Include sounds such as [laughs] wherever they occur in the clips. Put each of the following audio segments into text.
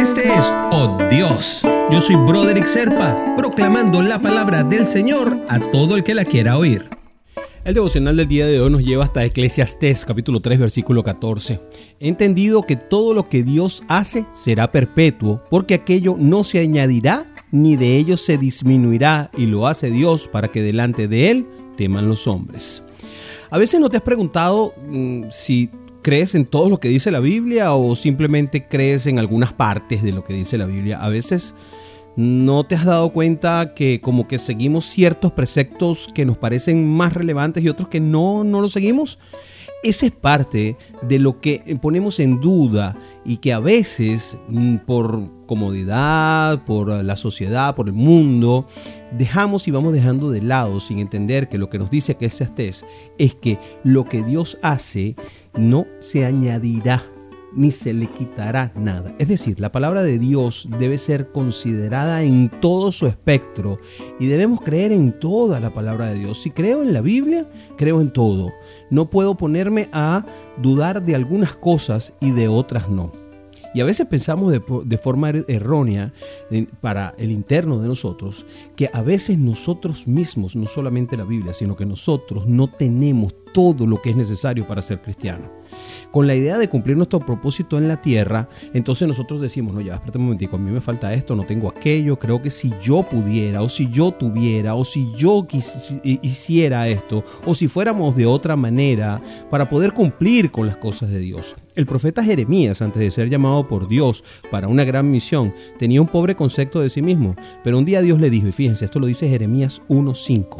Este es Oh Dios. Yo soy Broderick Serpa, proclamando la palabra del Señor a todo el que la quiera oír. El devocional del día de hoy nos lleva hasta Eclesiastés capítulo 3 versículo 14. He entendido que todo lo que Dios hace será perpetuo, porque aquello no se añadirá ni de ello se disminuirá, y lo hace Dios para que delante de Él teman los hombres. A veces no te has preguntado mm, si crees en todo lo que dice la Biblia o simplemente crees en algunas partes de lo que dice la Biblia. A veces no te has dado cuenta que como que seguimos ciertos preceptos que nos parecen más relevantes y otros que no, no los seguimos. Esa es parte de lo que ponemos en duda y que a veces mm, por comodidad, por la sociedad, por el mundo, dejamos y vamos dejando de lado sin entender que lo que nos dice que Eclesiastés es que lo que Dios hace no se añadirá ni se le quitará nada. Es decir, la palabra de Dios debe ser considerada en todo su espectro y debemos creer en toda la palabra de Dios. Si creo en la Biblia, creo en todo. No puedo ponerme a dudar de algunas cosas y de otras no. Y a veces pensamos de, forma er, errónea para el interno de nosotros que a veces nosotros mismos, no solamente la Biblia, sino que nosotros no tenemos todo lo que es necesario para ser cristiano con la idea de cumplir nuestro propósito en la tierra, entonces nosotros decimos, no, ya, espérate un momentico, a mí me falta esto, no tengo aquello, creo que si yo pudiera, o si yo tuviera, o si yo hiciera esto, o si fuéramos de otra manera, para poder cumplir con las cosas de Dios. El profeta Jeremías, antes de ser llamado por Dios para una gran misión, tenía un pobre concepto de sí mismo, pero un día Dios le dijo, y fíjense, esto lo dice Jeremías 1.5,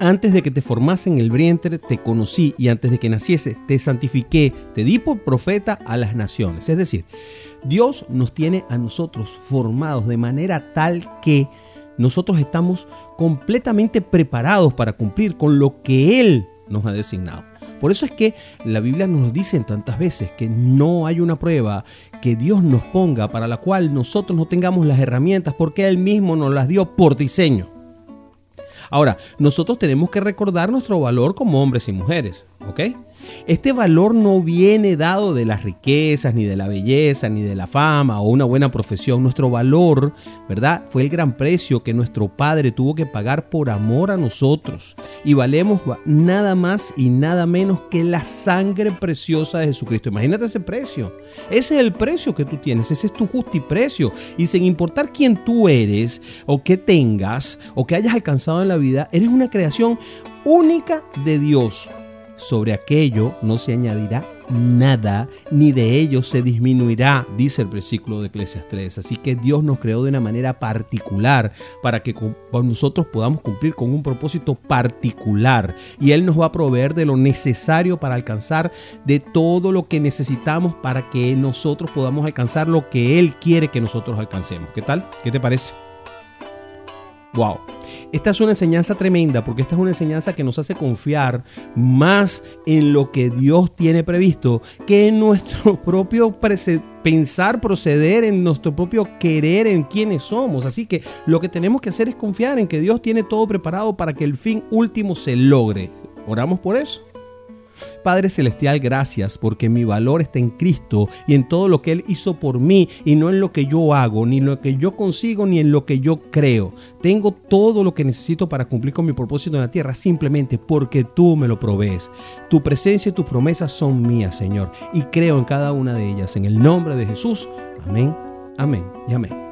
antes de que te formase en el vientre te conocí y antes de que nacieses te santifiqué, te di por profeta a las naciones. Es decir, Dios nos tiene a nosotros formados de manera tal que nosotros estamos completamente preparados para cumplir con lo que Él nos ha designado. Por eso es que la Biblia nos dice tantas veces que no hay una prueba que Dios nos ponga para la cual nosotros no tengamos las herramientas porque Él mismo nos las dio por diseño. Ahora, nosotros tenemos que recordar nuestro valor como hombres y mujeres, ¿ok? Este valor no viene dado de las riquezas, ni de la belleza, ni de la fama o una buena profesión. Nuestro valor, ¿verdad? Fue el gran precio que nuestro Padre tuvo que pagar por amor a nosotros. Y valemos nada más y nada menos que la sangre preciosa de Jesucristo. Imagínate ese precio. Ese es el precio que tú tienes. Ese es tu justiprecio. Y sin importar quién tú eres o qué tengas o que hayas alcanzado en la vida, eres una creación única de Dios sobre aquello no se añadirá nada, ni de ello se disminuirá, dice el versículo de Eclesiastes. Así que Dios nos creó de una manera particular para que nosotros podamos cumplir con un propósito particular. Y Él nos va a proveer de lo necesario para alcanzar de todo lo que necesitamos para que nosotros podamos alcanzar lo que Él quiere que nosotros alcancemos. ¿Qué tal? ¿Qué te parece? Wow. Esta es una enseñanza tremenda porque esta es una enseñanza que nos hace confiar más en lo que Dios tiene previsto que en nuestro [laughs] propio pensar, proceder, en nuestro propio querer en quiénes somos. Así que lo que tenemos que hacer es confiar en que Dios tiene todo preparado para que el fin último se logre. Oramos por eso. Padre Celestial, gracias porque mi valor está en Cristo y en todo lo que Él hizo por mí y no en lo que yo hago, ni en lo que yo consigo, ni en lo que yo creo. Tengo todo lo que necesito para cumplir con mi propósito en la tierra simplemente porque tú me lo provees. Tu presencia y tus promesas son mías, Señor, y creo en cada una de ellas. En el nombre de Jesús. Amén, amén y amén.